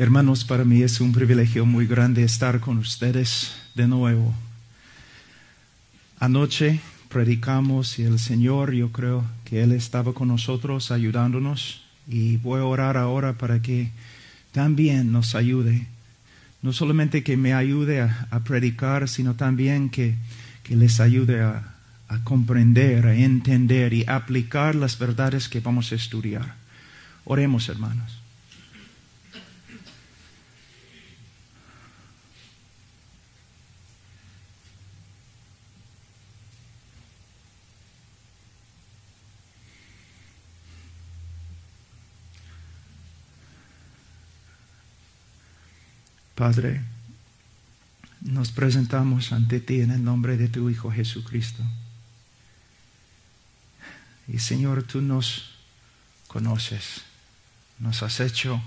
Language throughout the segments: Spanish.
Hermanos, para mí es un privilegio muy grande estar con ustedes de nuevo. Anoche predicamos y el Señor, yo creo que Él estaba con nosotros ayudándonos y voy a orar ahora para que también nos ayude. No solamente que me ayude a, predicar, sino también que, que les ayude a, a comprender, a entender y aplicar las verdades que vamos a estudiar. Oremos, hermanos. Padre, nos presentamos ante ti en el nombre de tu Hijo Jesucristo. Y Señor, tú nos conoces, nos has hecho,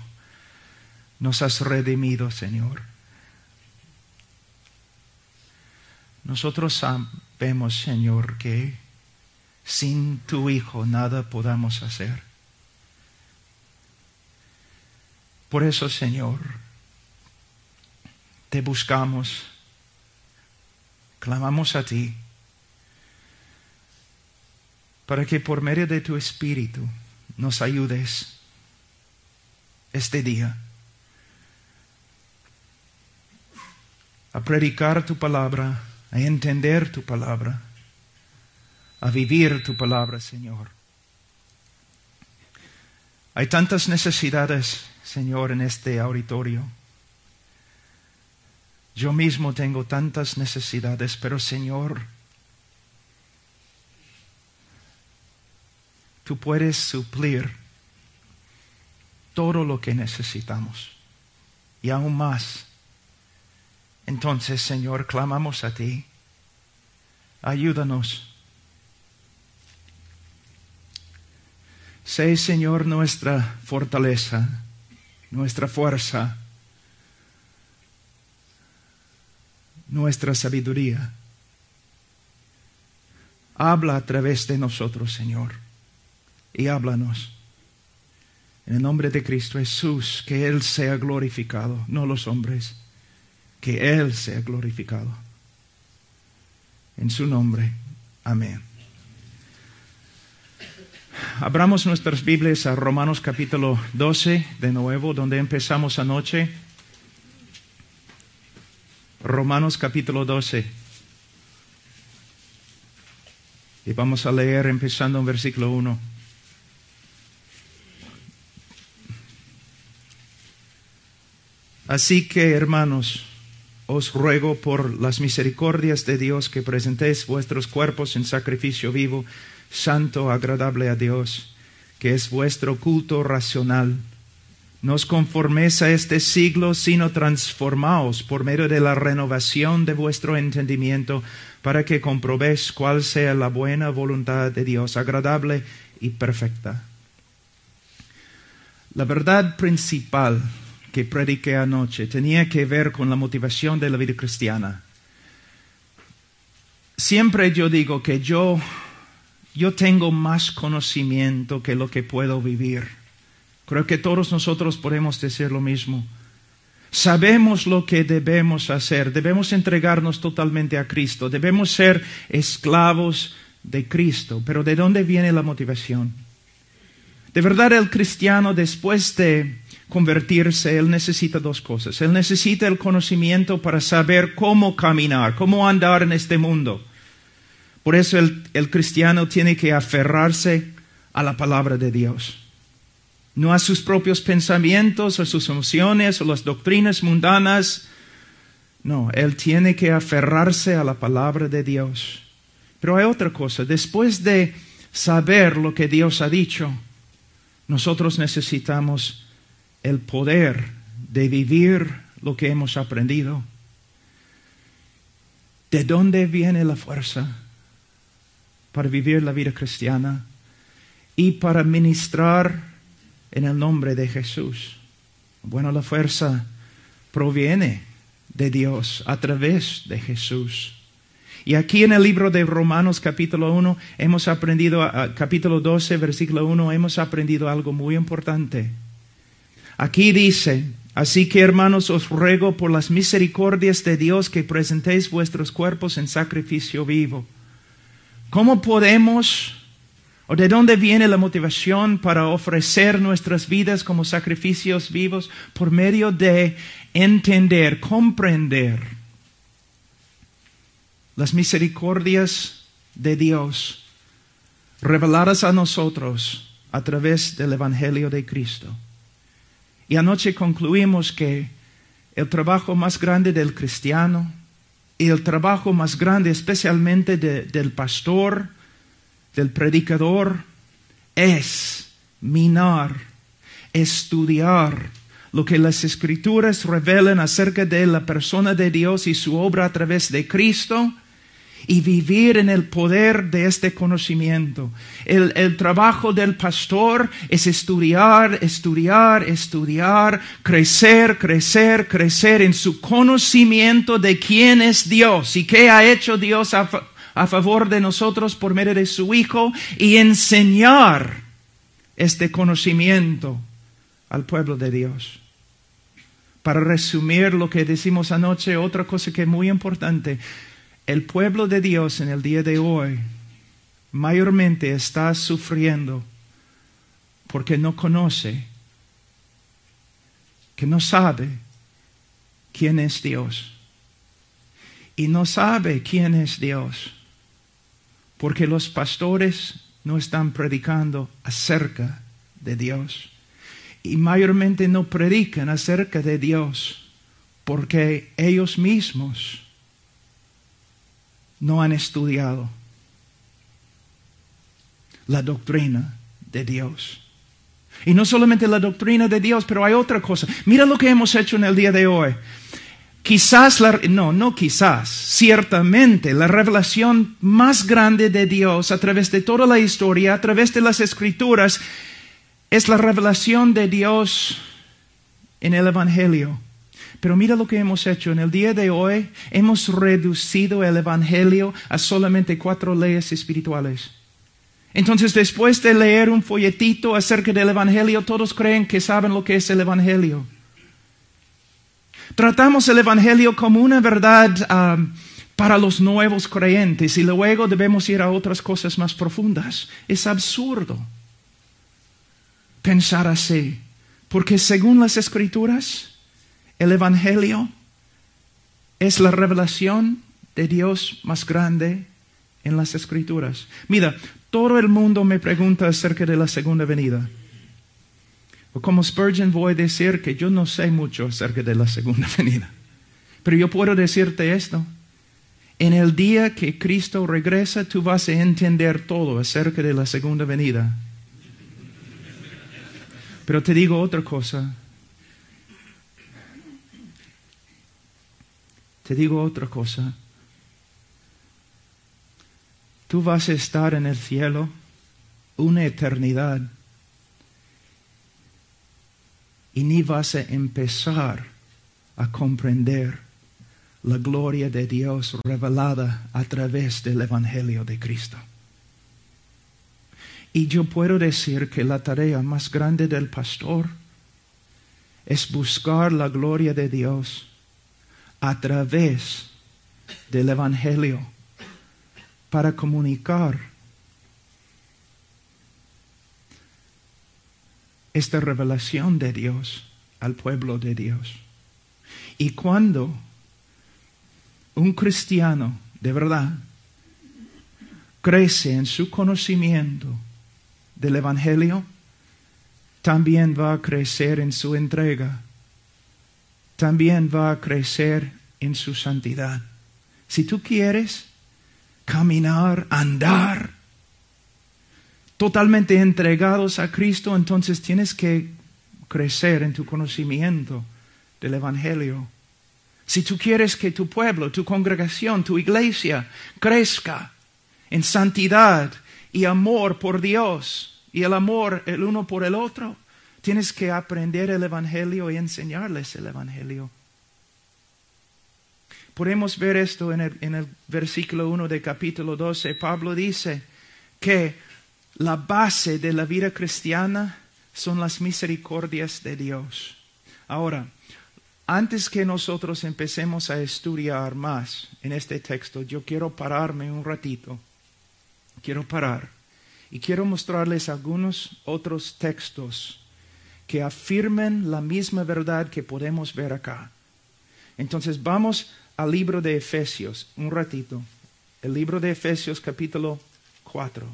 nos has redimido, Señor. Nosotros sabemos, Señor, que sin tu Hijo nada podamos hacer. Por eso, Señor, te buscamos, clamamos a ti, para que por medio de tu Espíritu nos ayudes este día a predicar tu palabra, a entender tu palabra, a vivir tu palabra, Señor. Hay tantas necesidades, Señor, en este auditorio. Yo mismo tengo tantas necesidades, pero Señor, tú puedes suplir todo lo que necesitamos y aún más. Entonces, Señor, clamamos a ti. Ayúdanos. Sé, Señor, nuestra fortaleza, nuestra fuerza nuestra sabiduría. Habla a través de nosotros, Señor, y háblanos. En el nombre de Cristo Jesús, que Él sea glorificado, no los hombres, que Él sea glorificado. En su nombre, amén. Abramos nuestras Biblias a Romanos capítulo 12 de nuevo, donde empezamos anoche. Romanos capítulo 12. Y vamos a leer empezando en versículo 1. Así que, hermanos, os ruego por las misericordias de Dios que presentéis vuestros cuerpos en sacrificio vivo, santo, agradable a Dios, que es vuestro culto racional no os conforméis a este siglo, sino transformaos por medio de la renovación de vuestro entendimiento, para que comprobéis cuál sea la buena voluntad de Dios, agradable y perfecta. La verdad principal que prediqué anoche tenía que ver con la motivación de la vida cristiana. Siempre yo digo que yo, yo tengo más conocimiento que lo que puedo vivir. Creo que todos nosotros podemos decir lo mismo. Sabemos lo que debemos hacer, debemos entregarnos totalmente a Cristo, debemos ser esclavos de Cristo, pero ¿de dónde viene la motivación? De verdad el cristiano después de convertirse, él necesita dos cosas. Él necesita el conocimiento para saber cómo caminar, cómo andar en este mundo. Por eso el, el cristiano tiene que aferrarse a la palabra de Dios no a sus propios pensamientos o sus emociones o las doctrinas mundanas. No, él tiene que aferrarse a la palabra de Dios. Pero hay otra cosa, después de saber lo que Dios ha dicho, nosotros necesitamos el poder de vivir lo que hemos aprendido. ¿De dónde viene la fuerza para vivir la vida cristiana y para ministrar en el nombre de Jesús. Bueno, la fuerza proviene de Dios a través de Jesús. Y aquí en el libro de Romanos capítulo 1 hemos aprendido, capítulo 12, versículo 1, hemos aprendido algo muy importante. Aquí dice, Así que hermanos, os ruego por las misericordias de Dios que presentéis vuestros cuerpos en sacrificio vivo. ¿Cómo podemos o de dónde viene la motivación para ofrecer nuestras vidas como sacrificios vivos? Por medio de entender, comprender las misericordias de Dios reveladas a nosotros a través del Evangelio de Cristo. Y anoche concluimos que el trabajo más grande del cristiano y el trabajo más grande especialmente del pastor, del predicador, es minar, estudiar lo que las escrituras revelan acerca de la persona de Dios y su obra a través de Cristo y vivir en el poder de este conocimiento. El, trabajo del pastor es estudiar, estudiar, estudiar, crecer, crecer, crecer en su conocimiento de quién es Dios y qué ha hecho Dios a favor de nosotros por medio de su Hijo y enseñar este conocimiento al pueblo de Dios. Para resumir lo que decimos anoche, otra cosa que es muy importante, el pueblo de Dios en el día de hoy mayormente está sufriendo porque no conoce, que no sabe quién es Dios. Y no sabe quién es Dios porque los pastores no están predicando acerca de Dios. Y mayormente no predican acerca de Dios porque ellos mismos no han estudiado la doctrina de Dios. Y no solamente la doctrina de Dios, pero hay otra cosa. Mira lo que hemos hecho en el día de hoy. Quizás, la, no, no quizás, ciertamente la revelación más grande de Dios a través de toda la historia, a través de las escrituras, es la revelación de Dios en el Evangelio. Pero mira lo que hemos hecho. En el día de hoy hemos reducido el Evangelio a solamente cuatro leyes espirituales. Entonces, después de leer un folletito acerca del Evangelio, todos creen que saben lo que es el Evangelio. Tratamos el Evangelio como una verdad um, para los nuevos creyentes y luego debemos ir a otras cosas más profundas. Es absurdo pensar así, porque según las escrituras, el Evangelio es la revelación de Dios más grande en las Escrituras. Mira, todo el mundo me pregunta acerca de la segunda venida. O como Spurgeon voy a decir que yo no sé mucho acerca de la segunda venida. Pero yo puedo decirte esto. En el día que Cristo regresa, tú vas a entender todo acerca de la segunda venida. Pero te digo otra cosa. Te digo otra cosa. Tú vas a estar en el cielo una eternidad y ni vas a empezar a comprender la gloria de Dios revelada a través del Evangelio de Cristo. Y yo puedo decir que la tarea más grande del pastor es buscar la gloria de Dios a través del Evangelio para comunicar esta revelación de Dios al pueblo de Dios. Y cuando un cristiano de verdad crece en su conocimiento del Evangelio, también va a crecer en su entrega también va a crecer en su santidad. Si tú quieres caminar, andar, totalmente entregados a Cristo, entonces tienes que crecer en tu conocimiento del Evangelio. Si tú quieres que tu pueblo, tu congregación, tu iglesia crezca en santidad y amor por Dios y el amor el uno por el otro, Tienes que aprender el Evangelio y enseñarles el Evangelio. Podemos ver esto en el, versículo 1 de capítulo 12. Pablo dice que la base de la vida cristiana son las misericordias de Dios. Ahora, antes que nosotros empecemos a estudiar más en este texto, yo quiero pararme un ratito. Quiero parar y quiero mostrarles algunos otros textos que afirmen la misma verdad que podemos ver acá. Entonces vamos al libro de Efesios, un ratito. El libro de Efesios capítulo 4.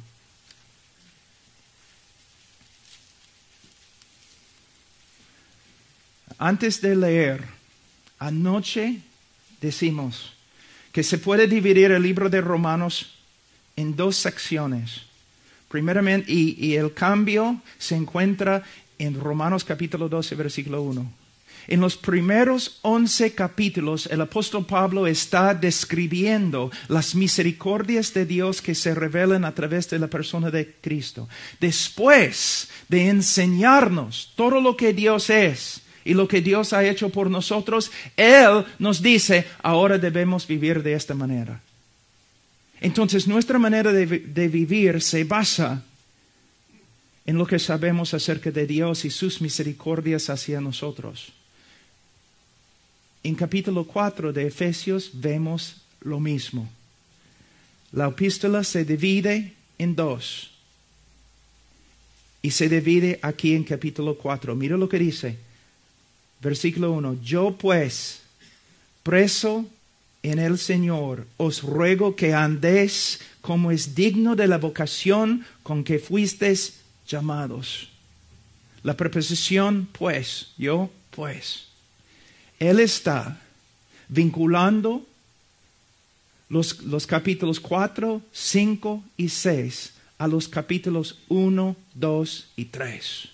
Antes de leer, anoche decimos que se puede dividir el libro de Romanos en dos secciones. Primeramente, y, el cambio se encuentra en Romanos capítulo 12, versículo 1. En los primeros once capítulos, el apóstol Pablo está describiendo las misericordias de Dios que se revelan a través de la persona de Cristo. Después de enseñarnos todo lo que Dios es y lo que Dios ha hecho por nosotros, Él nos dice, ahora debemos vivir de esta manera. Entonces nuestra manera de, de vivir se basa en lo que sabemos acerca de Dios y sus misericordias hacia nosotros. En capítulo 4 de Efesios vemos lo mismo. La epístola se divide en dos. Y se divide aquí en capítulo 4. Mira lo que dice. Versículo 1. Yo pues, preso en el Señor, os ruego que andéis como es digno de la vocación con que fuisteis llamados. La preposición pues, yo pues. Él está vinculando los, los capítulos 4, 5 y 6 a los capítulos 1, 2 y 3.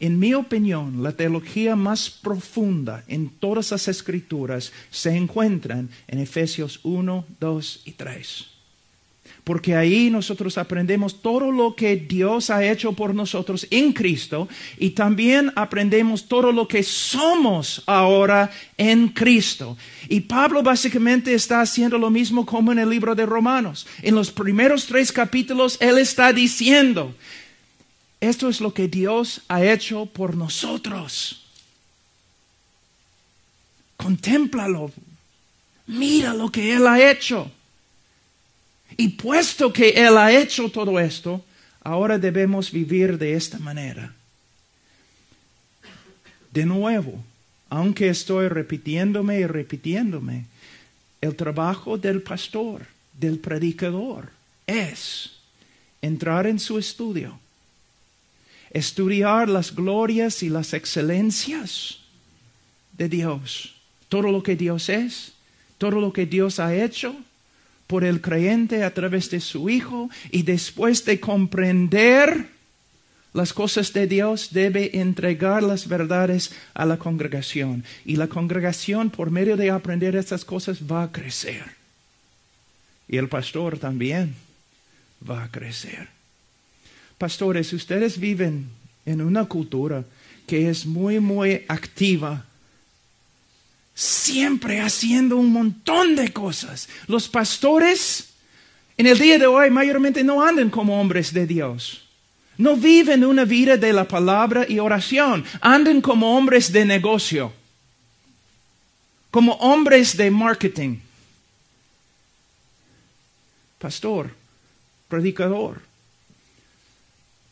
En mi opinión, la teología más profunda en todas las escrituras se encuentran en Efesios 1, 2 y 3 porque ahí nosotros aprendemos todo lo que Dios ha hecho por nosotros en Cristo y también aprendemos todo lo que somos ahora en Cristo. Y Pablo básicamente está haciendo lo mismo como en el libro de Romanos. En los primeros tres capítulos, él está diciendo, esto es lo que Dios ha hecho por nosotros. Contémplalo. Mira lo que Él ha hecho. Y puesto que Él ha hecho todo esto, ahora debemos vivir de esta manera. De nuevo, aunque estoy repitiéndome y repitiéndome, el trabajo del pastor, del predicador, es entrar en su estudio, estudiar las glorias y las excelencias de Dios, todo lo que Dios es, todo lo que Dios ha hecho, por el creyente a través de su Hijo y después de comprender las cosas de Dios debe entregar las verdades a la congregación. Y la congregación por medio de aprender estas cosas va a crecer. Y el pastor también va a crecer. Pastores, ustedes viven en una cultura que es muy, muy activa siempre haciendo un montón de cosas. Los pastores en el día de hoy mayormente no andan como hombres de Dios. No viven una vida de la palabra y oración. Andan como hombres de negocio. Como hombres de marketing. Pastor, predicador,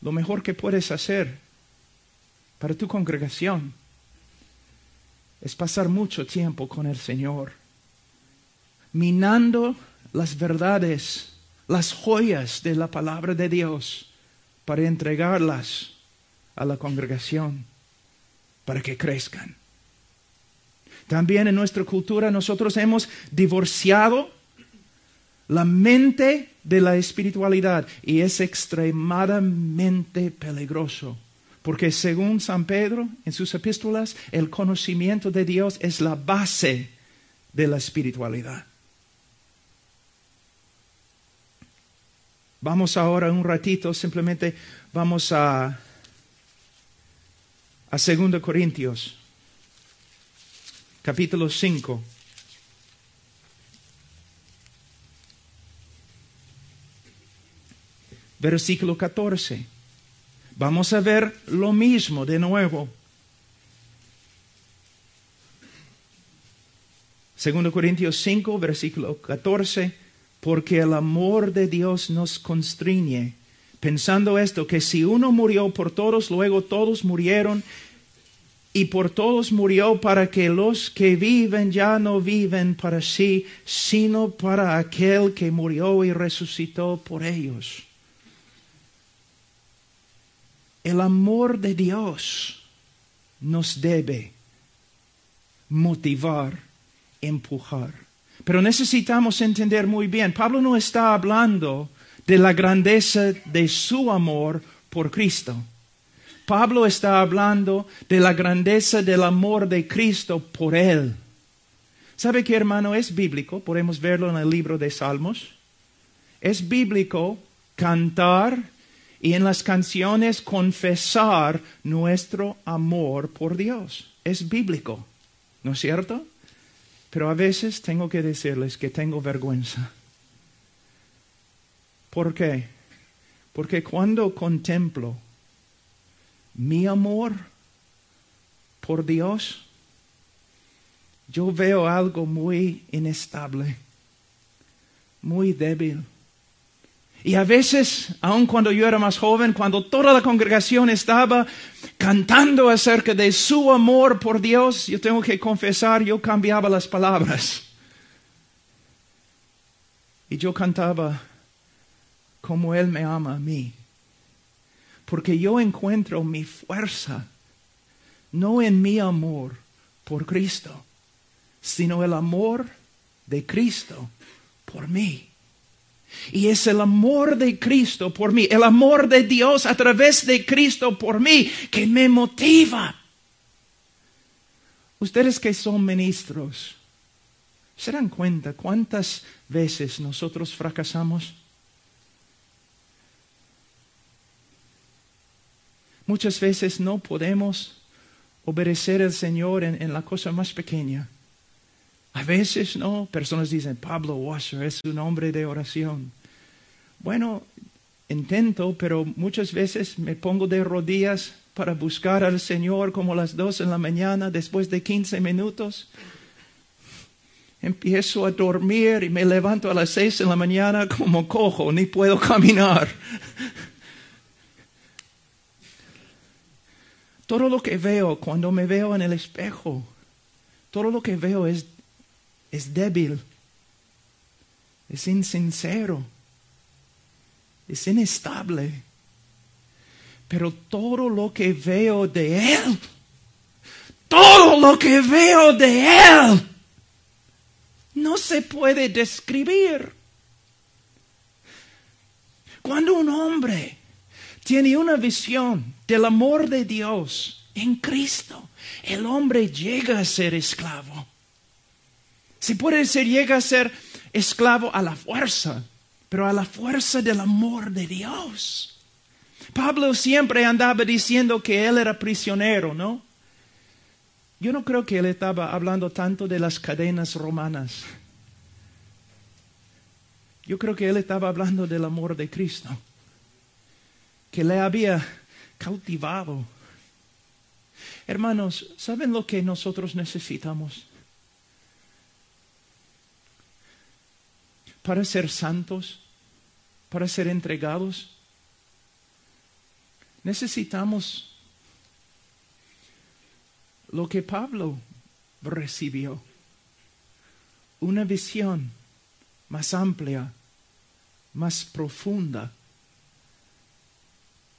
lo mejor que puedes hacer para tu congregación es pasar mucho tiempo con el Señor, minando las verdades, las joyas de la palabra de Dios para entregarlas a la congregación, para que crezcan. También en nuestra cultura nosotros hemos divorciado la mente de la espiritualidad y es extremadamente peligroso porque según San Pedro en sus epístolas, el conocimiento de Dios es la base de la espiritualidad. Vamos ahora un ratito, simplemente vamos a, a 2 Corintios, capítulo 5. Versículo 14. Vamos a ver lo mismo de nuevo. 2 Corintios 5, versículo 14, porque el amor de Dios nos constriñe, pensando esto, que si uno murió por todos, luego todos murieron, y por todos murió para que los que viven ya no viven para sí, sino para aquel que murió y resucitó por ellos. El amor de Dios nos debe motivar, empujar. Pero necesitamos entender muy bien, Pablo no está hablando de la grandeza de su amor por Cristo. Pablo está hablando de la grandeza del amor de Cristo por él. ¿Sabe qué, hermano? Es bíblico, podemos verlo en el libro de Salmos. Es bíblico cantar y en las canciones confesar nuestro amor por Dios. Es bíblico, ¿no es cierto? Pero a veces tengo que decirles que tengo vergüenza. ¿Por qué? Porque cuando contemplo mi amor por Dios, yo veo algo muy inestable, muy débil y a veces, aun cuando yo era más joven, cuando toda la congregación estaba cantando acerca de su amor por Dios, yo tengo que confesar, yo cambiaba las palabras. Y yo cantaba como Él me ama a mí. Porque yo encuentro mi fuerza no en mi amor por Cristo, sino el amor de Cristo por mí. Y es el amor de Cristo por mí, el amor de Dios a través de Cristo por mí que me motiva. Ustedes que son ministros, ¿se dan cuenta cuántas veces nosotros fracasamos? Muchas veces no podemos obedecer al Señor en, en la cosa más pequeña. A veces no, personas dicen, Pablo Washer es un hombre de oración. Bueno, intento, pero muchas veces me pongo de rodillas para buscar al Señor como las dos en la mañana, después de 15 minutos. Empiezo a dormir y me levanto a las seis en la mañana como cojo, ni puedo caminar. Todo lo que veo cuando me veo en el espejo, todo lo que veo es es débil, es insincero, es inestable. Pero todo lo que veo de Él, todo lo que veo de Él, no se puede describir. Cuando un hombre tiene una visión del amor de Dios en Cristo, el hombre llega a ser esclavo. Si puede ser, llega a ser esclavo a la fuerza, pero a la fuerza del amor de Dios. Pablo siempre andaba diciendo que él era prisionero, ¿no? Yo no creo que él estaba hablando tanto de las cadenas romanas. Yo creo que él estaba hablando del amor de Cristo, que le había cautivado. Hermanos, ¿saben lo que nosotros necesitamos? Para ser santos, para ser entregados. Necesitamos lo que Pablo recibió, una visión más amplia, más profunda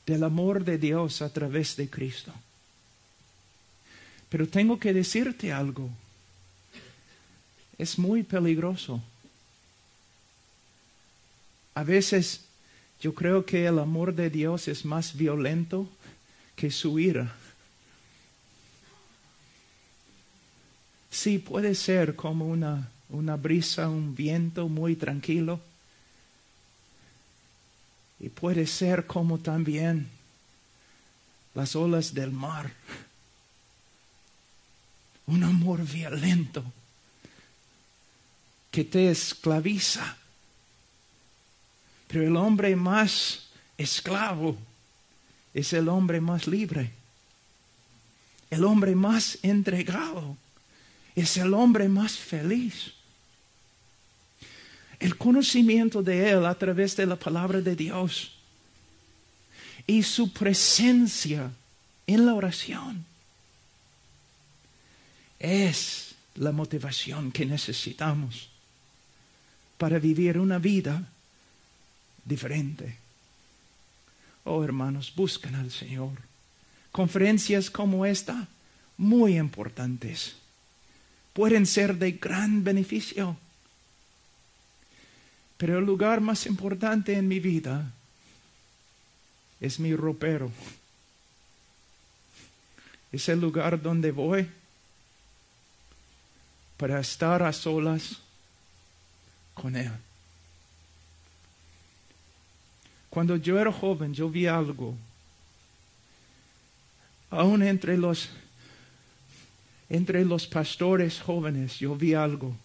del amor de Dios a través de Cristo. Pero tengo que decirte algo, es muy peligroso a veces yo creo que el amor de Dios es más violento que su ira. Sí, puede ser como una, una brisa, un viento muy tranquilo. Y puede ser como también las olas del mar. Un amor violento que te esclaviza pero el hombre más esclavo es el hombre más libre. El hombre más entregado es el hombre más feliz. El conocimiento de Él a través de la palabra de Dios y su presencia en la oración es la motivación que necesitamos para vivir una vida diferente. Oh hermanos, buscan al Señor. Conferencias como esta, muy importantes, pueden ser de gran beneficio. Pero el lugar más importante en mi vida es mi ropero. Es el lugar donde voy para estar a solas con Él. Cuando yo era joven, yo vi algo. Aún entre los, entre los pastores jóvenes, yo vi algo.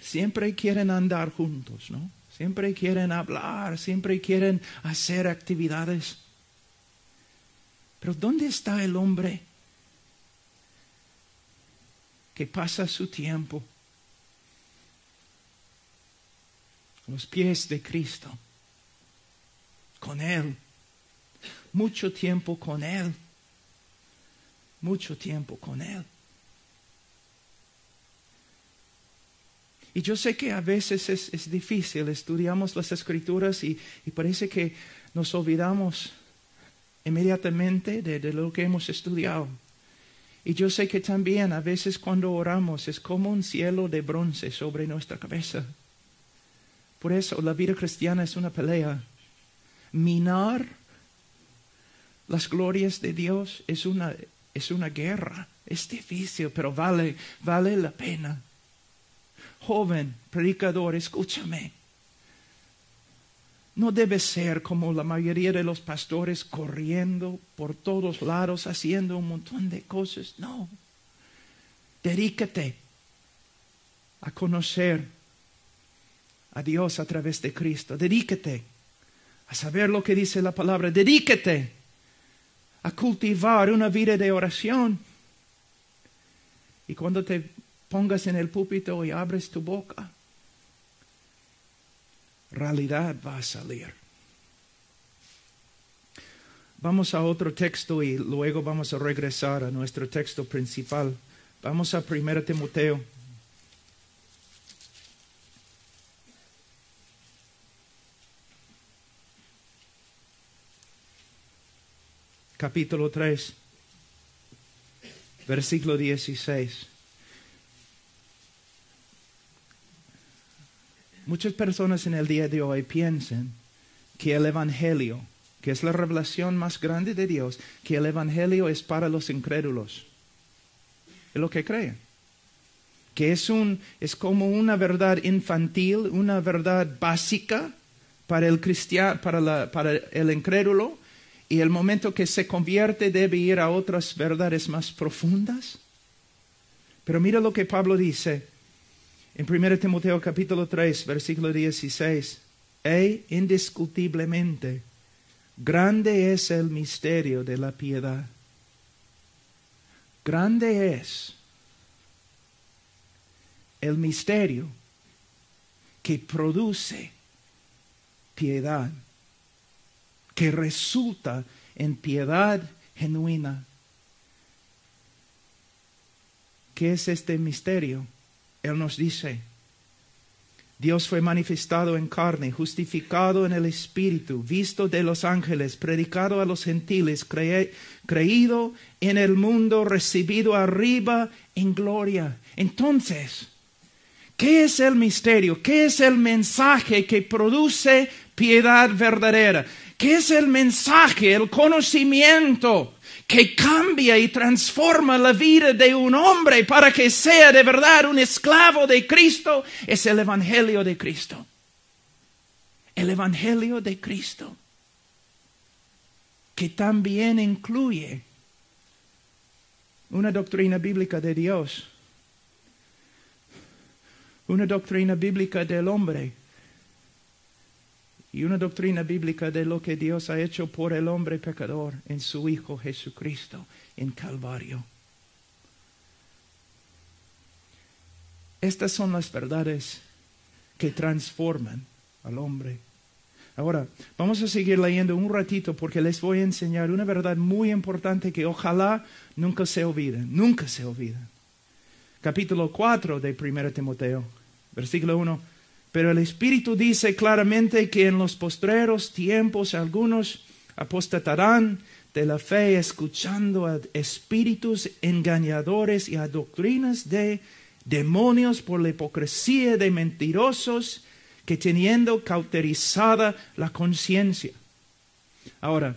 Siempre quieren andar juntos, ¿no? Siempre quieren hablar, siempre quieren hacer actividades. Pero ¿dónde está el hombre que pasa su tiempo los pies de Cristo? Con Él. Mucho tiempo con Él. Mucho tiempo con Él. Y yo sé que a veces es, difícil, estudiamos las escrituras y, parece que nos olvidamos inmediatamente de, de lo que hemos estudiado. Y yo sé que también a veces cuando oramos es como un cielo de bronce sobre nuestra cabeza. Por eso la vida cristiana es una pelea. Minar las glorias de Dios es una, es una guerra. Es difícil, pero vale, vale la pena joven predicador, escúchame. No debe ser como la mayoría de los pastores corriendo por todos lados haciendo un montón de cosas. No. Dedícate a conocer a Dios a través de Cristo. Dedícate a saber lo que dice la palabra. Dedícate a cultivar una vida de oración. Y cuando te pongas en el púlpito y abres tu boca, realidad va a salir. Vamos a otro texto y luego vamos a regresar a nuestro texto principal. Vamos a 1 Timoteo. Capítulo 3, versículo 16. Muchas personas en el día de hoy piensan que el Evangelio, que es la revelación más grande de Dios, que el Evangelio es para los incrédulos. Es lo que creen. Que es, un, es como una verdad infantil, una verdad básica para el cristiano, para, para el incrédulo, y el momento que se convierte debe ir a otras verdades más profundas. Pero mira lo que Pablo dice en 1 Timoteo capítulo 3, versículo 16, e indiscutiblemente, grande es el misterio de la piedad. Grande es el misterio que produce piedad, que resulta en piedad genuina. ¿Qué es este misterio? Él nos dice, Dios fue manifestado en carne, justificado en el Espíritu, visto de los ángeles, predicado a los gentiles, creído en el mundo, recibido arriba en gloria. Entonces, ¿qué es el misterio? ¿Qué es el mensaje que produce piedad verdadera? ¿Qué es el mensaje, el conocimiento? que cambia y transforma la vida de un hombre para que sea de verdad un esclavo de Cristo, es el Evangelio de Cristo. El Evangelio de Cristo, que también incluye una doctrina bíblica de Dios, una doctrina bíblica del hombre y una doctrina bíblica de lo que Dios ha hecho por el hombre pecador en su Hijo Jesucristo en Calvario. Estas son las verdades que transforman al hombre. Ahora, vamos a seguir leyendo un ratito porque les voy a enseñar una verdad muy importante que ojalá nunca se olviden, nunca se olviden. Capítulo 4 de 1 Timoteo, versículo 1. Pero el Espíritu dice claramente que en los postreros tiempos algunos apostatarán de la fe escuchando a espíritus engañadores y a doctrinas de demonios por la hipocresía de mentirosos que teniendo cauterizada la conciencia. Ahora,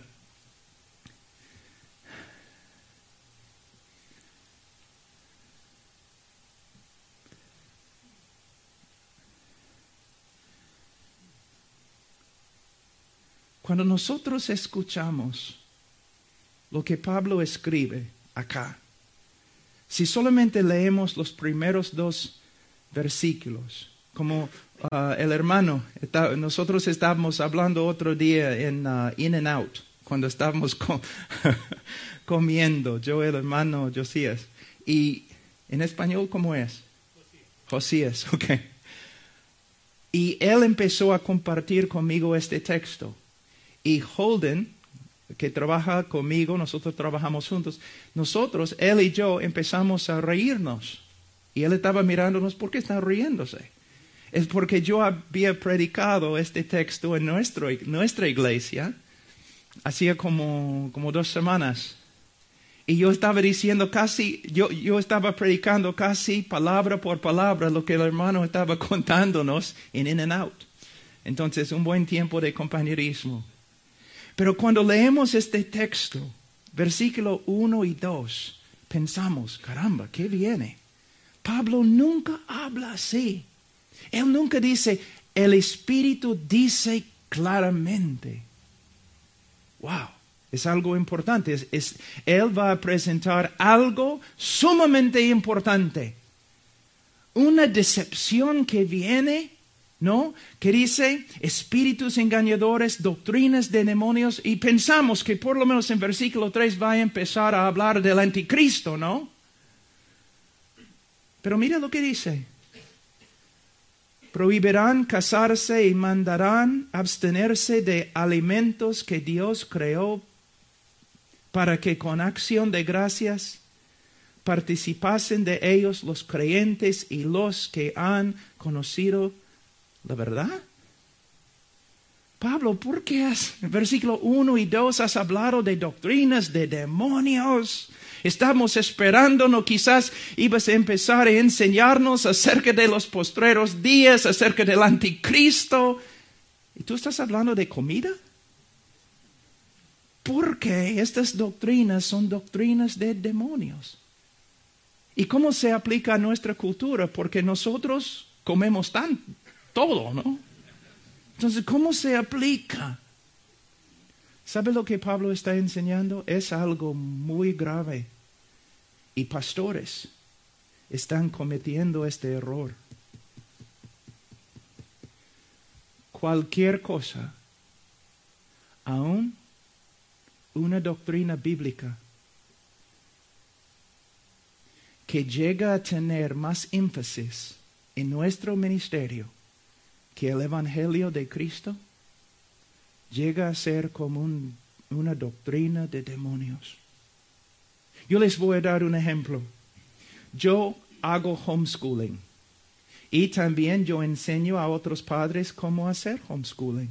cuando nosotros escuchamos lo que Pablo escribe acá, si solamente leemos los primeros dos versículos, como uh, el hermano, nosotros estábamos hablando otro día en uh, In and Out, cuando estábamos comiendo, yo el hermano Josías. Y en español, ¿cómo es? Josías, ok. Y él empezó a compartir conmigo este texto. Y Holden, que trabaja conmigo, nosotros trabajamos juntos, nosotros, él y yo, empezamos a reírnos. Y él estaba mirándonos, ¿por qué está riéndose? Es porque yo había predicado este texto en nuestra iglesia hacía como, como dos semanas. Y yo estaba diciendo casi, yo, yo estaba predicando casi palabra por palabra lo que el hermano estaba contándonos en In and Out. Entonces, un buen tiempo de compañerismo. Pero cuando leemos este texto, versículo 1 y 2, pensamos, caramba, ¿qué viene? Pablo nunca habla así. Él nunca dice, el Espíritu dice claramente. Wow, es algo importante. él va a presentar algo sumamente importante. Una decepción que viene ¿no? Que dice espíritus engañadores, doctrinas de demonios, y pensamos que por lo menos en versículo 3 va a empezar a hablar del anticristo, ¿no? Pero mira lo que dice. Prohibirán casarse y mandarán abstenerse de alimentos que Dios creó para que con acción de gracias participasen de ellos los creyentes y los que han conocido la verdad. Pablo, ¿por qué has, en versículo 1 y 2 has hablado de doctrinas de demonios? Estamos esperándonos, quizás ibas a empezar a enseñarnos acerca de los postreros días, acerca del anticristo. ¿Y tú estás hablando de comida? Porque estas doctrinas son doctrinas de demonios. ¿Y cómo se aplica a nuestra cultura? Porque nosotros comemos tan, todo, ¿no? Entonces, ¿cómo se aplica? ¿Sabe lo que Pablo está enseñando? Es algo muy grave. Y pastores están cometiendo este error. Cualquier cosa, aún una doctrina bíblica que llega a tener más énfasis en nuestro ministerio que el Evangelio de Cristo llega a ser como una doctrina de demonios. Yo les voy a dar un ejemplo. Yo hago homeschooling y también yo enseño a otros padres cómo hacer homeschooling.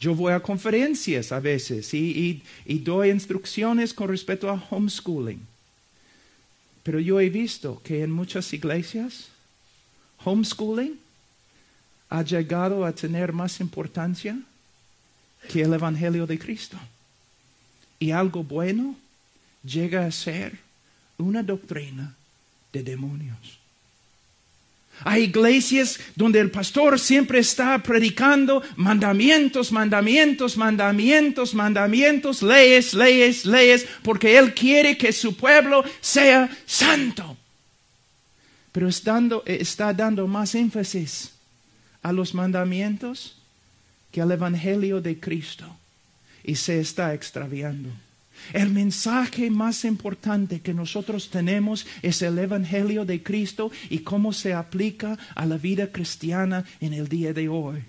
Yo voy a conferencias a veces y, y doy instrucciones con respecto a homeschooling. Pero yo he visto que en muchas iglesias, homeschooling ha llegado a tener más importancia que el Evangelio de Cristo. Y algo bueno llega a ser una doctrina de demonios. Hay iglesias donde el pastor siempre está predicando mandamientos, mandamientos, mandamientos, mandamientos, leyes, leyes, leyes, porque él quiere que su pueblo sea santo. Pero está dando, más énfasis a los mandamientos que al Evangelio de Cristo y se está extraviando. El mensaje más importante que nosotros tenemos es el Evangelio de Cristo y cómo se aplica a la vida cristiana en el día de hoy.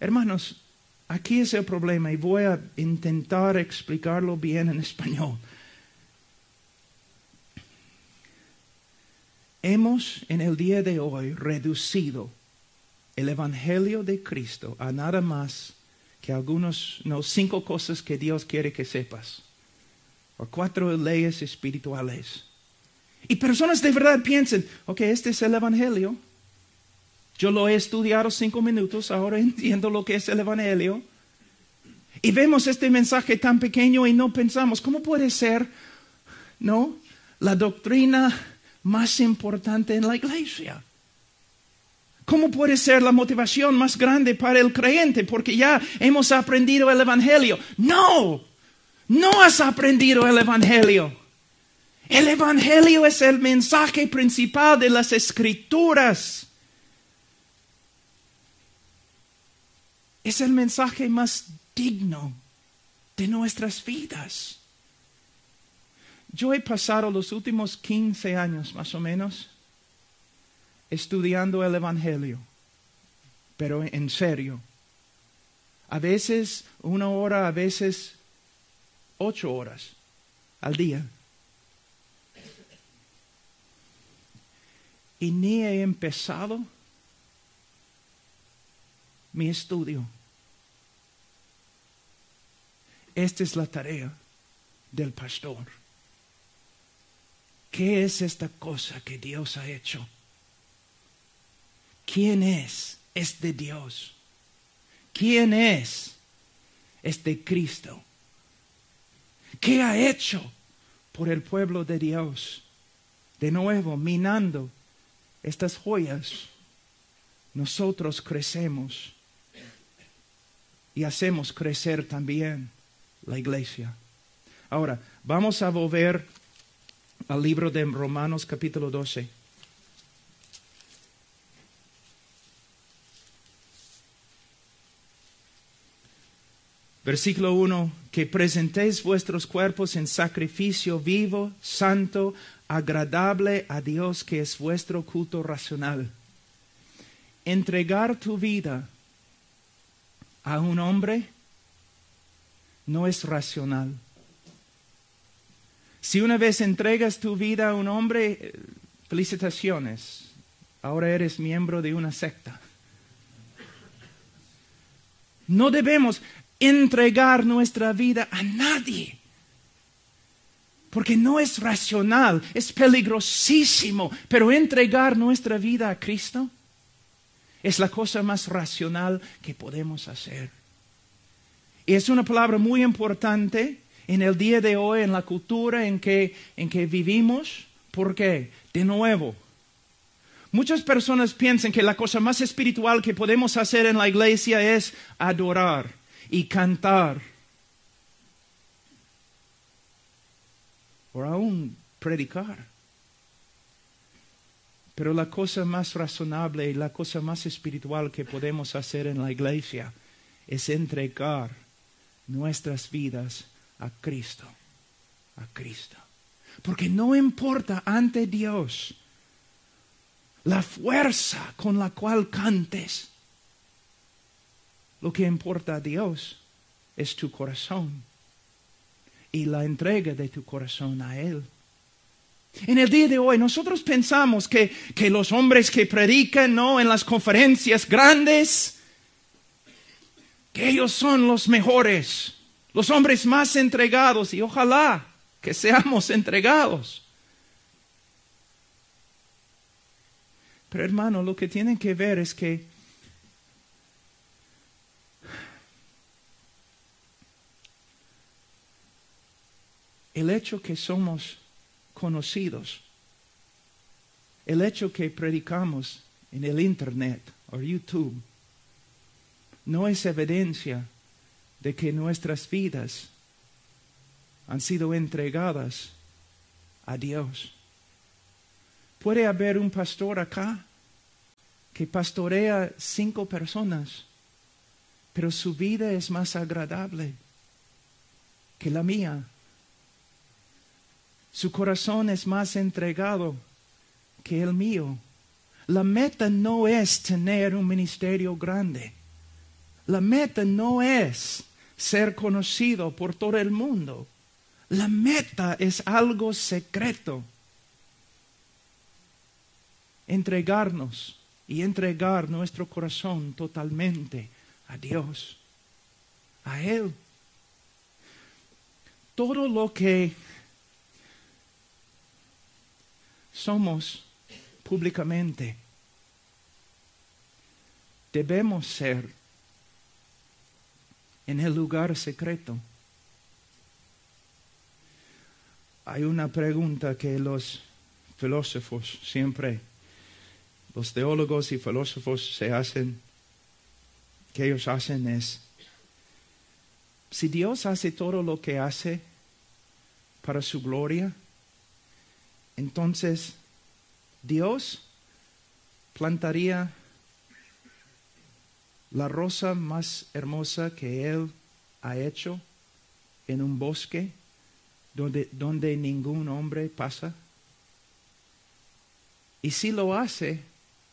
Hermanos, aquí es el problema y voy a intentar explicarlo bien en español. Hemos en el día de hoy reducido el Evangelio de Cristo a nada más que algunos, no, cinco cosas que Dios quiere que sepas, o cuatro leyes espirituales. Y personas de verdad piensan, ok, este es el Evangelio. Yo lo he estudiado cinco minutos, ahora entiendo lo que es el Evangelio. Y vemos este mensaje tan pequeño y no pensamos, ¿cómo puede ser, no, la doctrina más importante en la iglesia? ¿Cómo puede ser la motivación más grande para el creyente? Porque ya hemos aprendido el Evangelio. No, no has aprendido el Evangelio. El Evangelio es el mensaje principal de las escrituras. Es el mensaje más digno de nuestras vidas. Yo he pasado los últimos 15 años más o menos estudiando el Evangelio, pero en serio. A veces una hora, a veces ocho horas al día. Y ni he empezado mi estudio. Esta es la tarea del pastor. ¿Qué es esta cosa que Dios ha hecho? ¿Quién es? este Dios. ¿Quién es? este Cristo. ¿Qué ha hecho por el pueblo de Dios? De nuevo, minando estas joyas, nosotros crecemos y hacemos crecer también la iglesia. Ahora, vamos a volver al libro de Romanos capítulo 12. Versículo 1, que presentéis vuestros cuerpos en sacrificio vivo, santo, agradable a Dios, que es vuestro culto racional. Entregar tu vida a un hombre no es racional. Si una vez entregas tu vida a un hombre, eh, felicitaciones, ahora eres miembro de una secta. No debemos, entregar nuestra vida a nadie. Porque no es racional, es peligrosísimo, pero entregar nuestra vida a Cristo es la cosa más racional que podemos hacer. Y es una palabra muy importante en el día de hoy, en la cultura en que, en que vivimos. porque De nuevo, muchas personas piensan que la cosa más espiritual que podemos hacer en la iglesia es adorar y cantar. O aún predicar. Pero la cosa más razonable y la cosa más espiritual que podemos hacer en la iglesia es entregar nuestras vidas a Cristo. A Cristo. Porque no importa ante Dios la fuerza con la cual cantes lo que importa a Dios es tu corazón y la entrega de tu corazón a Él. En el día de hoy nosotros pensamos que, que los hombres que predican ¿no? en las conferencias grandes, que ellos son los mejores, los hombres más entregados y ojalá que seamos entregados. Pero hermano, lo que tienen que ver es que el hecho que somos conocidos, el hecho que predicamos en el Internet o YouTube, no es evidencia de que nuestras vidas han sido entregadas a Dios. Puede haber un pastor acá que pastorea cinco personas, pero su vida es más agradable que la mía. Su corazón es más entregado que el mío. La meta no es tener un ministerio grande. La meta no es ser conocido por todo el mundo. La meta es algo secreto. Entregarnos y entregar nuestro corazón totalmente a Dios, a Él. Todo lo que somos públicamente, debemos ser en el lugar secreto. Hay una pregunta que los filósofos siempre, los teólogos y filósofos se hacen, que ellos hacen es, si Dios hace todo lo que hace para su gloria, entonces Dios plantaría la rosa más hermosa que Él ha hecho en un bosque donde, donde ningún hombre pasa? Y si lo hace,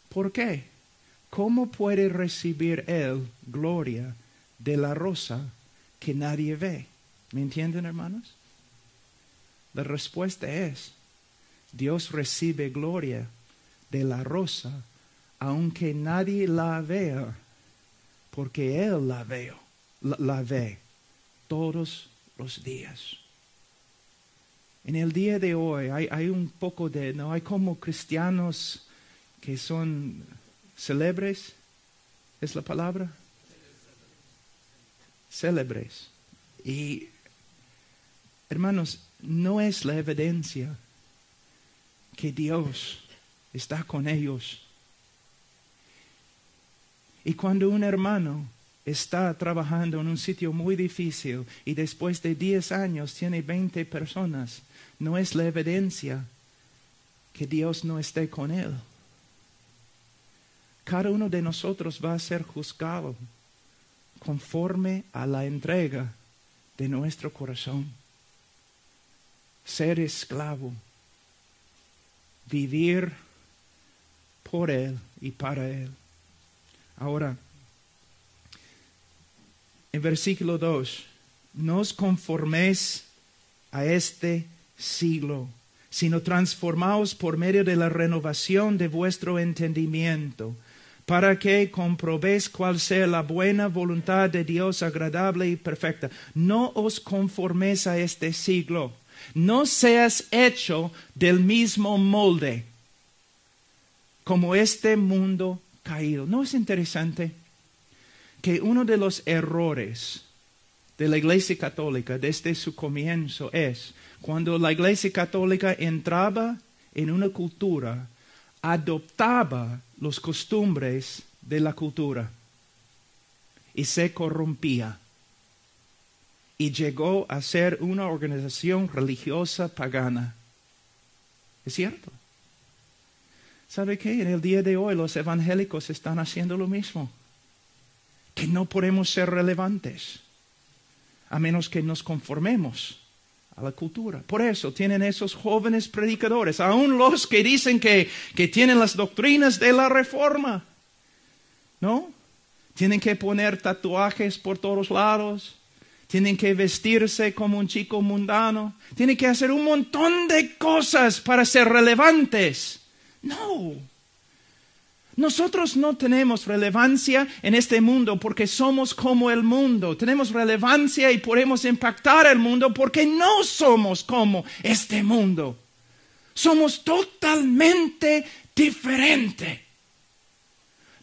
¿por qué? ¿Cómo puede recibir Él gloria de la rosa que nadie ve? ¿Me entienden, hermanos? La respuesta es, Dios recibe gloria de la rosa aunque nadie la vea, porque Él la, veo, la, ve todos los días. En el día de hoy hay, hay, un poco de, no hay como cristianos que son célebres, es la palabra, célebres. Y hermanos, no es la evidencia que Dios está con ellos. Y cuando un hermano está trabajando en un sitio muy difícil y después de 10 años tiene 20 personas, no es la evidencia que Dios no esté con él. Cada uno de nosotros va a ser juzgado conforme a la entrega de nuestro corazón. Ser esclavo vivir por Él y para Él. Ahora, en versículo 2, no os conforméis a este siglo, sino transformaos por medio de la renovación de vuestro entendimiento, para que comprobéis cuál sea la buena voluntad de Dios agradable y perfecta. No os conforméis a este siglo no seas hecho del mismo molde como este mundo ¿No es interesante que uno de los errores de la Iglesia Católica desde su comienzo es cuando la Iglesia Católica entraba en una cultura, adoptaba los costumbres de la cultura y se corrompía y llegó a ser una organización religiosa pagana. ¿Es cierto? ¿Sabe qué? En el día de hoy los evangélicos están haciendo lo mismo. Que no podemos ser relevantes a menos que nos conformemos a la cultura. Por eso tienen esos jóvenes predicadores, aún los que dicen que, que tienen las doctrinas de la reforma. ¿No? Tienen que poner tatuajes por todos lados tienen que vestirse como un chico mundano, tienen que hacer un montón de cosas para ser relevantes. No. Nosotros no tenemos relevancia en este mundo porque somos como el mundo. Tenemos relevancia y podemos impactar el mundo porque no somos como este mundo. Somos totalmente diferentes.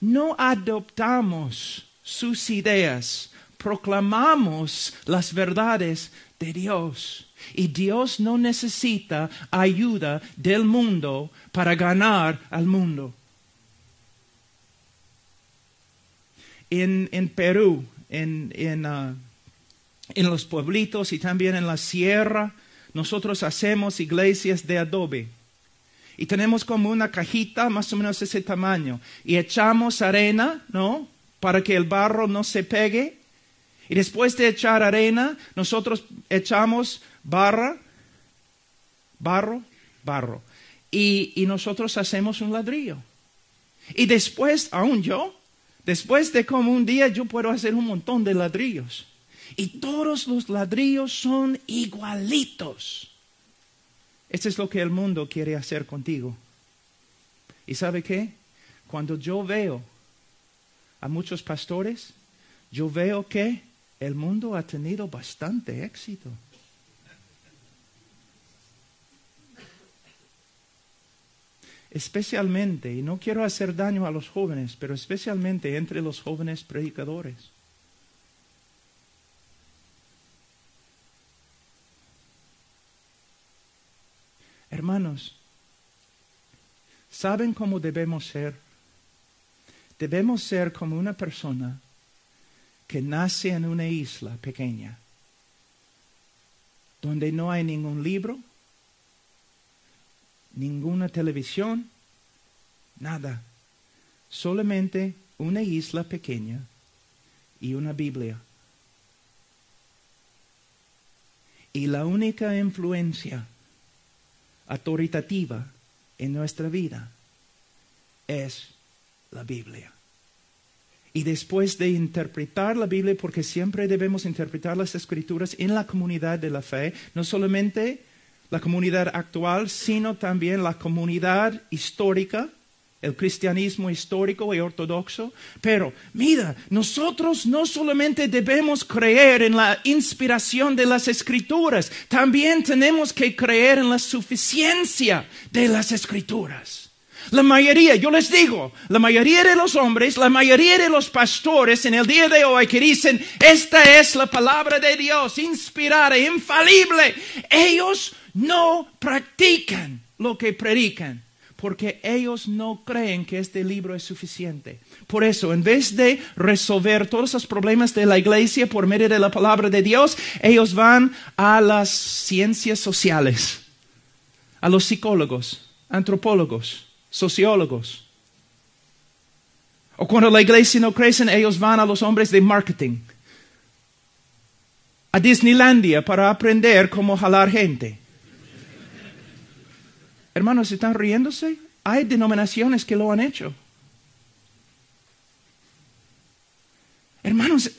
No adoptamos sus ideas proclamamos las verdades de Dios. Y Dios no necesita ayuda del mundo para ganar al mundo. En, Perú, en, en, uh, en los pueblitos y también en la sierra, nosotros hacemos iglesias de adobe. Y tenemos como una cajita más o menos ese tamaño. Y echamos arena, ¿no? Para que el barro no se pegue Y después de echar arena, nosotros echamos barra, barro, barro. Y, y nosotros hacemos un ladrillo. Y después, aún yo, después de como un día, yo puedo hacer un montón de ladrillos. Y todos los ladrillos son igualitos. Esto es lo que el mundo quiere hacer contigo. ¿Y sabe qué? Cuando yo veo a muchos pastores, yo veo que el mundo ha tenido bastante éxito. Especialmente, y no quiero hacer daño a los jóvenes, pero especialmente entre los jóvenes predicadores. Hermanos, ¿saben cómo debemos ser? Debemos ser como una persona que nace en una isla pequeña, donde no hay ningún libro, ninguna televisión, nada, solamente una isla pequeña y una Biblia. Y la única influencia autoritativa en nuestra vida es la Biblia. Y después de interpretar la Biblia, porque siempre debemos interpretar las escrituras en la comunidad de la fe, no solamente la comunidad actual, sino también la comunidad histórica, el cristianismo histórico y ortodoxo. Pero mira, nosotros no solamente debemos creer en la inspiración de las escrituras, también tenemos que creer en la suficiencia de las escrituras. La mayoría, yo les digo, la mayoría de los hombres, la mayoría de los pastores en el día de hoy que dicen, esta es la palabra de Dios, inspirada, infalible, ellos no practican lo que predican porque ellos no creen que este libro es suficiente. Por eso, en vez de resolver todos los problemas de la iglesia por medio de la palabra de Dios, ellos van a las ciencias sociales, a los psicólogos, antropólogos, sociólogos. O cuando la iglesia no crece, ellos van a los hombres de marketing, a Disneylandia para aprender cómo jalar gente. Hermanos, ¿están riéndose? Hay denominaciones que lo han hecho. Hermanos,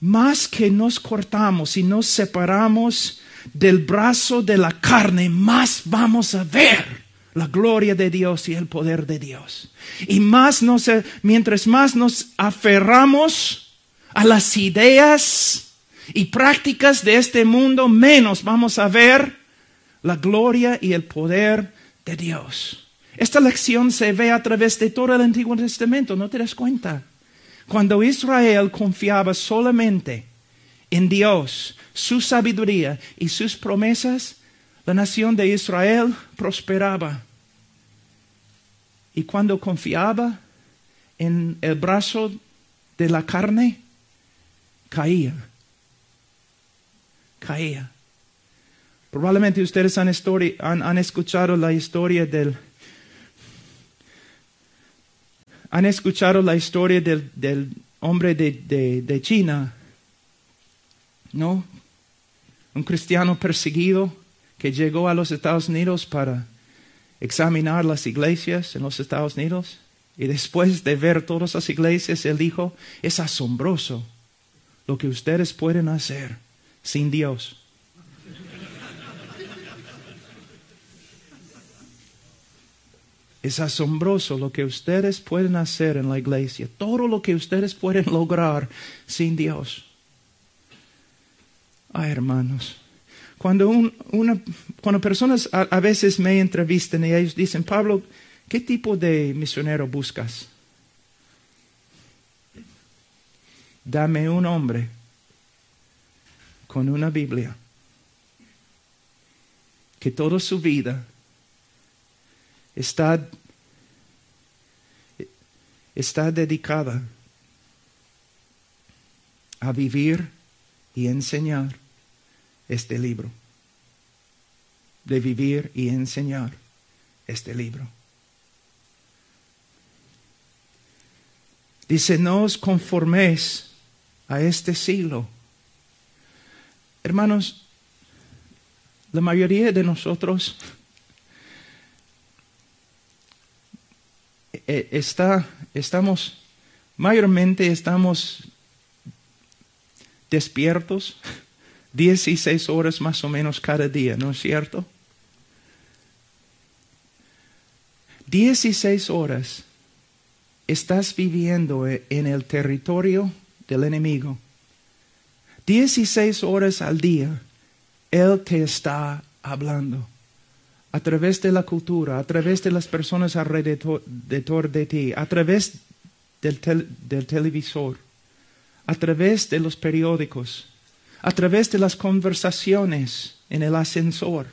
más que nos cortamos y nos separamos del brazo de la carne, más vamos a ver la gloria de Dios y el poder de Dios. Y más nos, mientras más nos aferramos a las ideas y prácticas de este mundo, menos vamos a ver la gloria y el poder de Dios. Esta lección se ve a través de todo el Antiguo Testamento, ¿no te das cuenta? Cuando Israel confiaba solamente en Dios, su sabiduría y sus promesas, la nación de Israel prosperaba. Y cuando confiaba en el brazo de la carne, caía. Caía. Probablemente ustedes han, han, escuchado la historia del... Han escuchado la historia del, hombre de, de China, ¿no? Un cristiano perseguido que llegó a los Estados Unidos para examinar las iglesias en los Estados Unidos. Y después de ver todas las iglesias, él dijo, es asombroso lo que ustedes pueden hacer sin Dios. Es asombroso lo que ustedes pueden hacer en la iglesia, todo lo que ustedes pueden lograr sin Dios. Ay, hermanos, cuando, una, cuando personas a, veces me entrevistan y ellos dicen, Pablo, ¿qué tipo de misionero buscas? Dame un hombre con una Biblia que toda su vida está, está dedicada a vivir y enseñar este libro, de vivir y enseñar este libro. Dice, no os conforméis a este siglo. Hermanos, la mayoría de nosotros eh, está, estamos, mayormente estamos despiertos 16 horas más o menos cada día, ¿no es cierto? 16 horas estás viviendo en el territorio del enemigo. 16 horas al día, Él te está hablando a través de la cultura, a través de las personas alrededor de ti, a través del televisor, a través de los periódicos, a través de las conversaciones en el ascensor,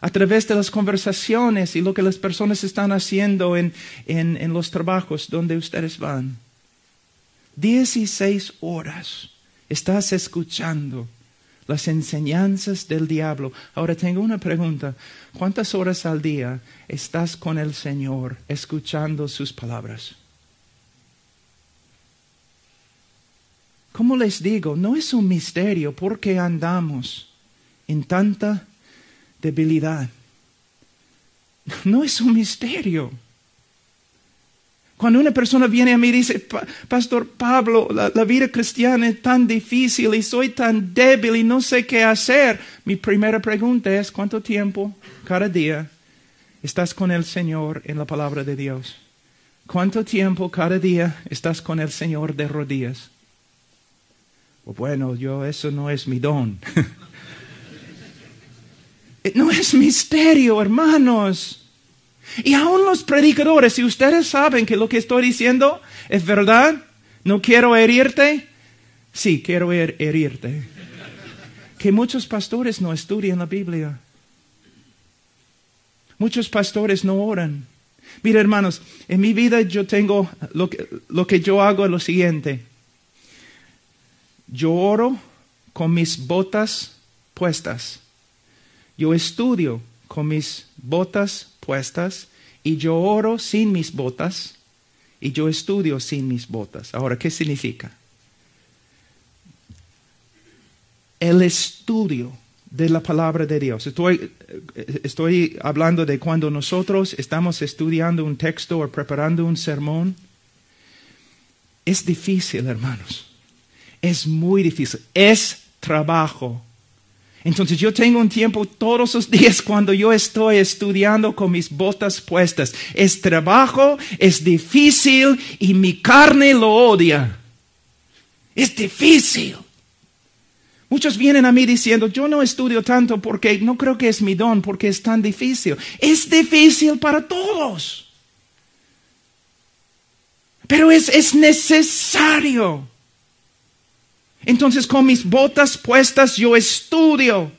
a través de las conversaciones y lo que las personas están haciendo en, en, los trabajos donde ustedes van. Dieciséis horas estás escuchando las enseñanzas del diablo. Ahora tengo una pregunta. ¿Cuántas horas al día estás con el Señor escuchando sus palabras? Como les digo, no es un misterio por qué andamos en tanta debilidad. No es un misterio. Cuando una persona viene a mí y dice, Pastor Pablo, la, la, vida cristiana es tan difícil y soy tan débil y no sé qué hacer, mi primera pregunta es, ¿cuánto tiempo cada día estás con el Señor en la palabra de Dios? ¿Cuánto tiempo cada día estás con el Señor de rodillas? Bueno, yo eso no es mi don. no es misterio, hermanos. Y aún los predicadores, si ustedes saben que lo que estoy diciendo es verdad, no quiero herirte, sí, quiero herirte. Que muchos pastores no estudian la Biblia. Muchos pastores no oran. Mira, hermanos, en mi vida yo tengo, lo que, lo que yo hago es lo siguiente. Yo oro con mis botas puestas. Yo estudio con mis botas puestas y yo oro sin mis botas y yo estudio sin mis botas. Ahora, ¿qué significa? El estudio de la palabra de Dios. Estoy, hablando de cuando nosotros estamos estudiando un texto o preparando un sermón. Es difícil, hermanos es muy difícil, es trabajo. Entonces yo tengo un tiempo todos los días cuando yo estoy estudiando con mis botas puestas. Es trabajo, es difícil y mi carne lo odia. Es difícil. Muchos vienen a mí diciendo, yo no estudio tanto porque no creo que es mi don, porque es tan difícil. Es difícil para todos. Pero es, es necesario. Entonces con mis botas puestas yo estudio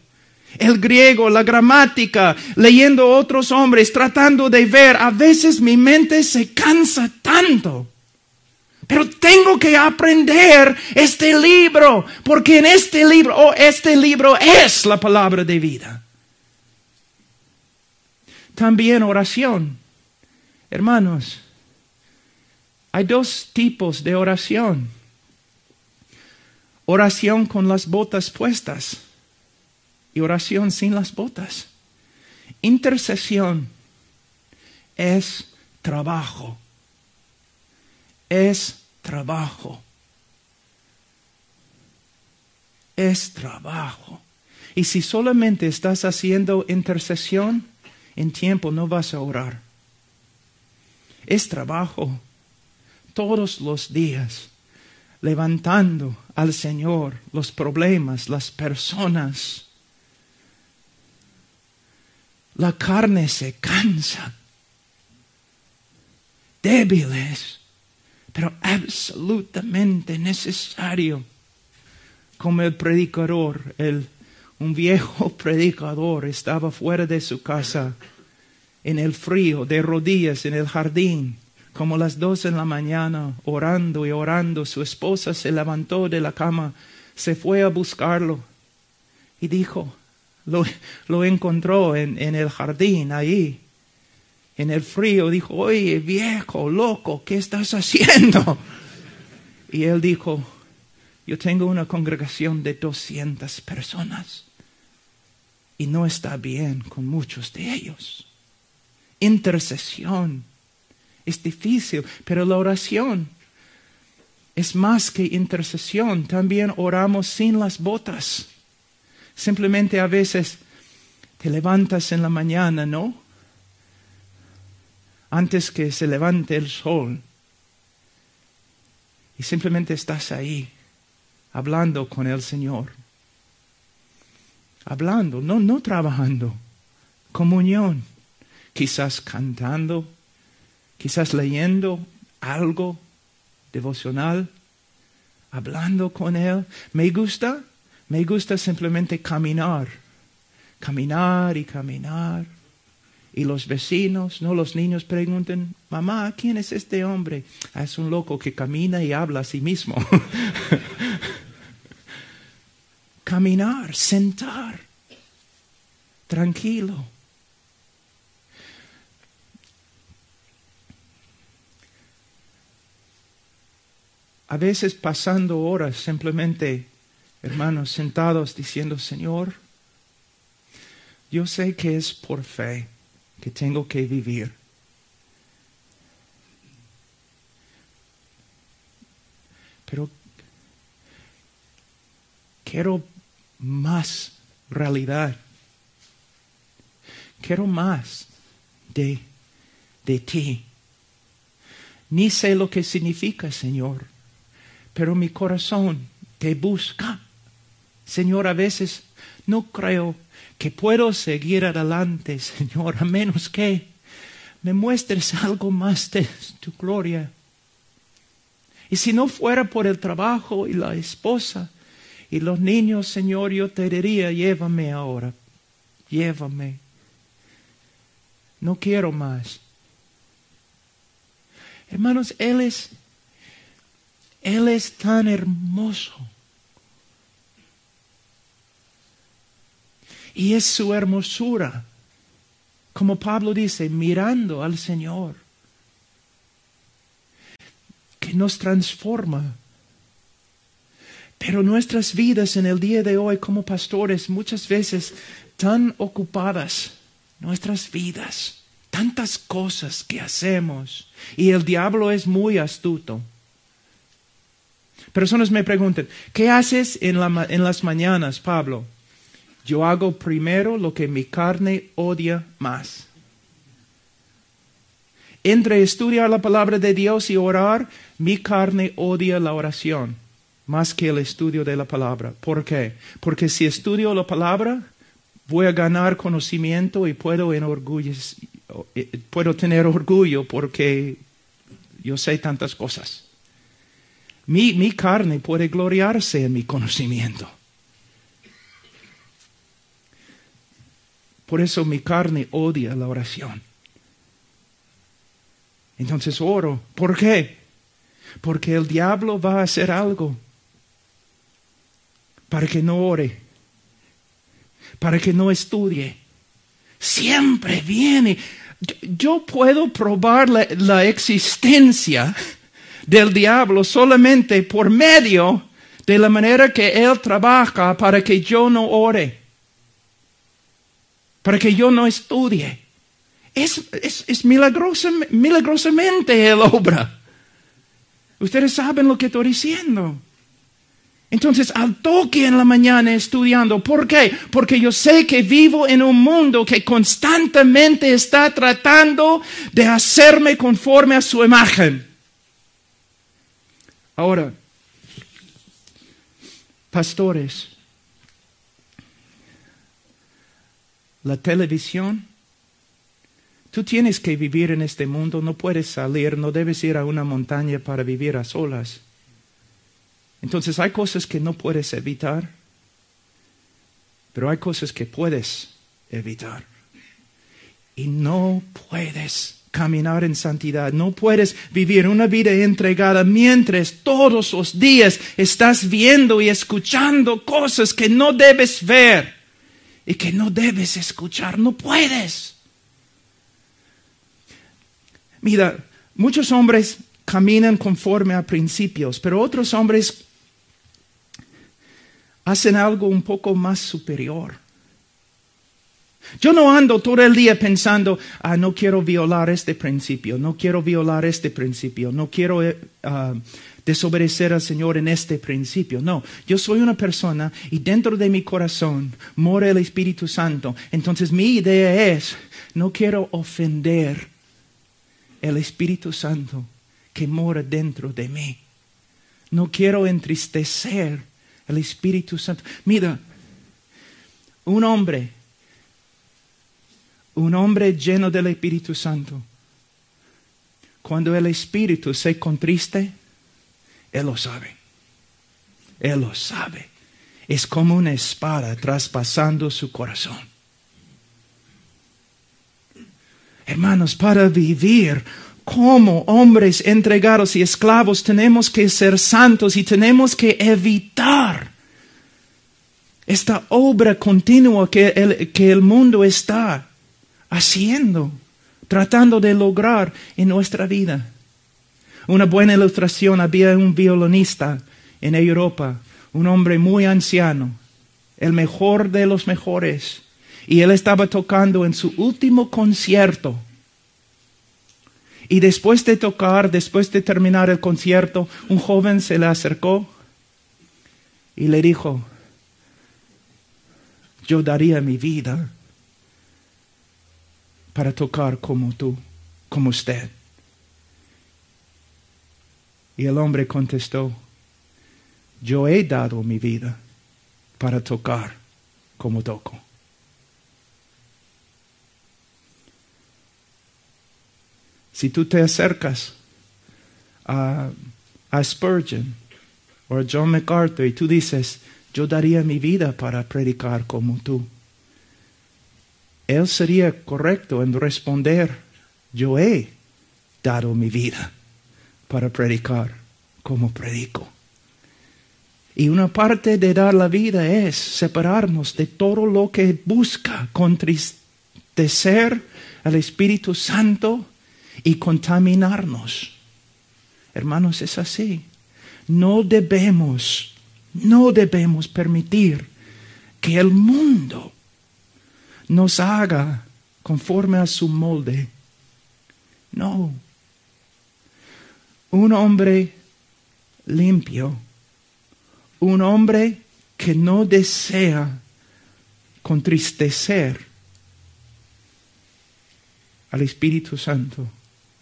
el griego, la gramática, leyendo otros hombres, tratando de ver. A veces mi mente se cansa tanto. Pero tengo que aprender este libro, porque en este libro, oh, este libro es la palabra de vida. También oración. Hermanos, hay dos tipos de oración Oración con las botas puestas y oración sin las botas. Intercesión es trabajo. Es trabajo. Es trabajo. Y si solamente estás haciendo intercesión, en tiempo no vas a orar. Es trabajo todos los días levantando al Señor los problemas, las personas. La carne se cansa, débiles, pero absolutamente necesario. Como el predicador, el, un viejo predicador estaba fuera de su casa, en el frío, de rodillas en el jardín, como las dos en la mañana, orando y orando, su esposa se levantó de la cama, se fue a buscarlo y dijo, lo, encontró en, en el jardín ahí, en el frío, dijo, oye viejo, loco, ¿qué estás haciendo? Y él dijo, yo tengo una congregación de 200 personas y no está bien con muchos de ellos. Intercesión es difícil, pero la oración es más que intercesión. También oramos sin las botas. Simplemente a veces te levantas en la mañana, ¿no? Antes que se levante el sol. Y simplemente estás ahí, hablando con el Señor. Hablando, no, no trabajando. Comunión. Quizás cantando, quizás leyendo algo devocional, hablando con Él. Me gusta, me gusta simplemente caminar, caminar y caminar. Y los vecinos, no los niños preguntan, mamá, ¿quién es este hombre? Ah, es un loco que camina y habla a sí mismo. Caminar, sentar, tranquilo. A veces pasando horas simplemente, hermanos, sentados diciendo, Señor, yo sé que es por fe que tengo que vivir. Pero quiero más realidad. Quiero más de, de ti. Ni sé lo que significa, Señor, pero mi corazón te busca. Señor, a veces no creo que puedo seguir adelante, Señor, a menos que me muestres algo más de tu gloria. Y si no fuera por el trabajo y la esposa y los niños, Señor, yo te diría, llévame ahora, llévame. No quiero más. Hermanos, Él es, Él es tan hermoso. Y es su hermosura, como Pablo dice, mirando al Señor, que nos transforma. Pero nuestras vidas en el día de hoy como pastores muchas veces tan ocupadas, nuestras vidas, tantas cosas que hacemos, y el diablo es muy astuto. Personas me preguntan, ¿qué haces en, la, en las mañanas, Pablo? Yo hago primero lo que mi carne odia más. Entre estudiar la palabra de Dios y orar, mi carne odia la oración más que el estudio de la palabra. ¿Por qué? Porque si estudio la palabra, voy a ganar conocimiento y puedo, eh, puedo tener orgullo porque yo sé tantas cosas. Mi, mi carne puede gloriarse en mi conocimiento. Por eso mi carne odia la oración. Entonces oro. ¿Por qué? Porque el diablo va a hacer algo para que no ore, para que no estudie. Siempre viene. Yo puedo probar la, la existencia del diablo solamente por medio de la manera que él trabaja para que yo no ore para que yo no estudie. Es, es, milagrosamente el obra. Ustedes saben lo que estoy diciendo. Entonces, al toque en la mañana estudiando. ¿Por qué? Porque yo sé que vivo en un mundo que constantemente está tratando de hacerme conforme a su imagen. Ahora, pastores, la televisión. Tú tienes que vivir en este mundo, no puedes salir, no debes ir a una montaña para vivir a solas. Entonces hay cosas que no puedes evitar, pero hay cosas que puedes evitar. Y no puedes caminar en santidad, no puedes vivir una vida entregada mientras todos los días estás viendo y escuchando cosas que no debes ver y que no debes escuchar, no puedes. Mira, muchos hombres caminan conforme a principios, pero otros hombres hacen algo un poco más superior. Yo no ando todo el día pensando, ah, no quiero violar este principio, no quiero violar este principio, no quiero eh, ah, desobedecer al Señor en este principio. No, yo soy una persona y dentro de mi corazón mora el Espíritu Santo. Entonces mi idea es, no quiero ofender el Espíritu Santo que mora dentro de mí. No quiero entristecer el Espíritu Santo. Mira, un hombre, un hombre lleno del Espíritu Santo, cuando el Espíritu se contriste, Él lo sabe. Él lo sabe. Es como una espada traspasando su corazón. Hermanos, para vivir como hombres entregados y esclavos tenemos que ser santos y tenemos que evitar esta obra continua que el, que el mundo está haciendo, tratando de lograr en nuestra vida. Una buena ilustración, había un violinista en Europa, un hombre muy anciano, el mejor de los mejores, y él estaba tocando en su último concierto y después de tocar, después de terminar el concierto, un joven se le acercó y le dijo, yo daría mi vida para tocar como tú, como usted. Y el hombre contestó, yo he dado mi vida para tocar como toco. Si tú te acercas a, Spurgeon o a John MacArthur y tú dices, yo daría mi vida para predicar como tú, él sería correcto en responder, yo he dado mi vida para predicar como predico. Y una parte de dar la vida es separarnos de todo lo que busca contristecer al Espíritu Santo y contaminarnos. Hermanos, es así. No debemos, no debemos permitir que el mundo nos haga conforme a su molde. No. Un hombre limpio, un hombre que no desea contristecer al Espíritu Santo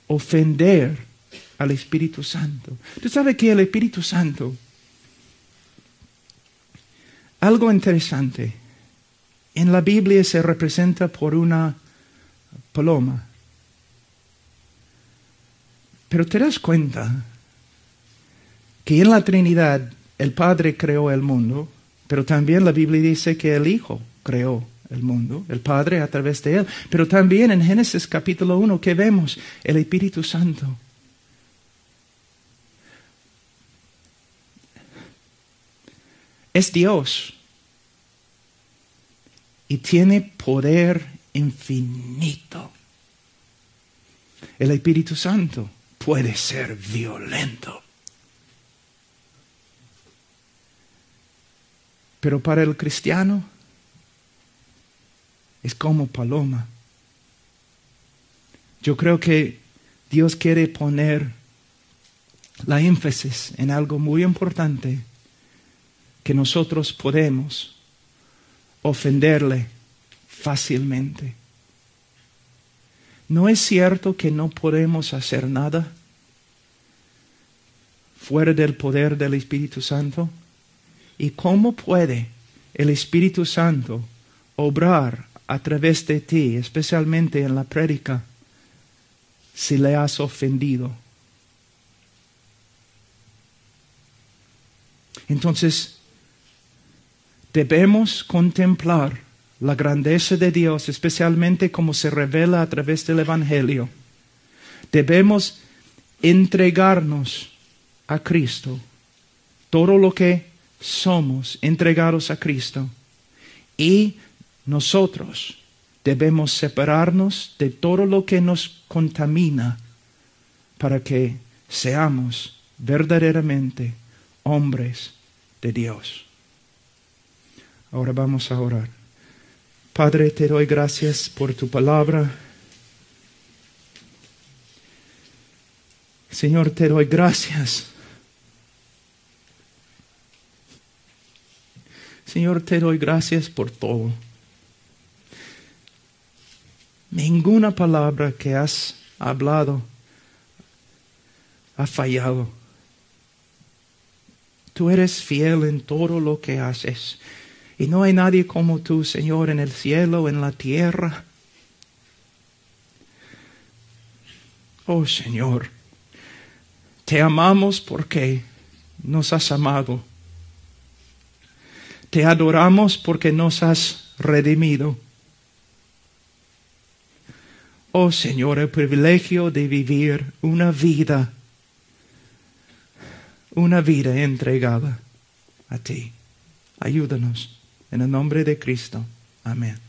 ofender al Espíritu Santo. Tú sabes que el Espíritu Santo, algo interesante, en la Biblia se representa por una paloma. Pero te das cuenta que en la Trinidad el Padre creó el mundo, pero también la Biblia dice que el Hijo creó el mundo, el Padre a través de Él. Pero también en Génesis capítulo 1 que vemos el Espíritu Santo. Es Dios y tiene poder infinito. El Espíritu Santo puede ser violento. Pero para el cristiano, es como paloma. Yo creo que Dios quiere poner la énfasis en algo muy importante que nosotros podemos ofenderle fácilmente. ¿No es cierto que no podemos hacer nada fuera del poder del Espíritu Santo? ¿Y cómo puede el Espíritu Santo obrar a través de ti, especialmente en la prédica, si le has ofendido. Entonces, debemos contemplar la grandeza de Dios, especialmente como se revela a través del Evangelio. Debemos entregarnos a Cristo, todo lo que somos entregados a Cristo, y nosotros debemos separarnos de todo lo que nos contamina para que seamos verdaderamente hombres de Dios. Ahora vamos a orar. Padre, te doy gracias por tu palabra. Señor, te doy gracias. Señor, te doy gracias por todo. Ninguna palabra que has hablado ha fallado. Tú eres fiel en todo lo que haces. Y no hay nadie como tú, Señor, en el cielo, en la tierra. Oh Señor, te amamos porque nos has amado. Te adoramos porque nos has redimido. Oh Señor, el privilegio de vivir una vida, una vida entregada a ti. Ayúdanos. En el nombre de Cristo. Amén.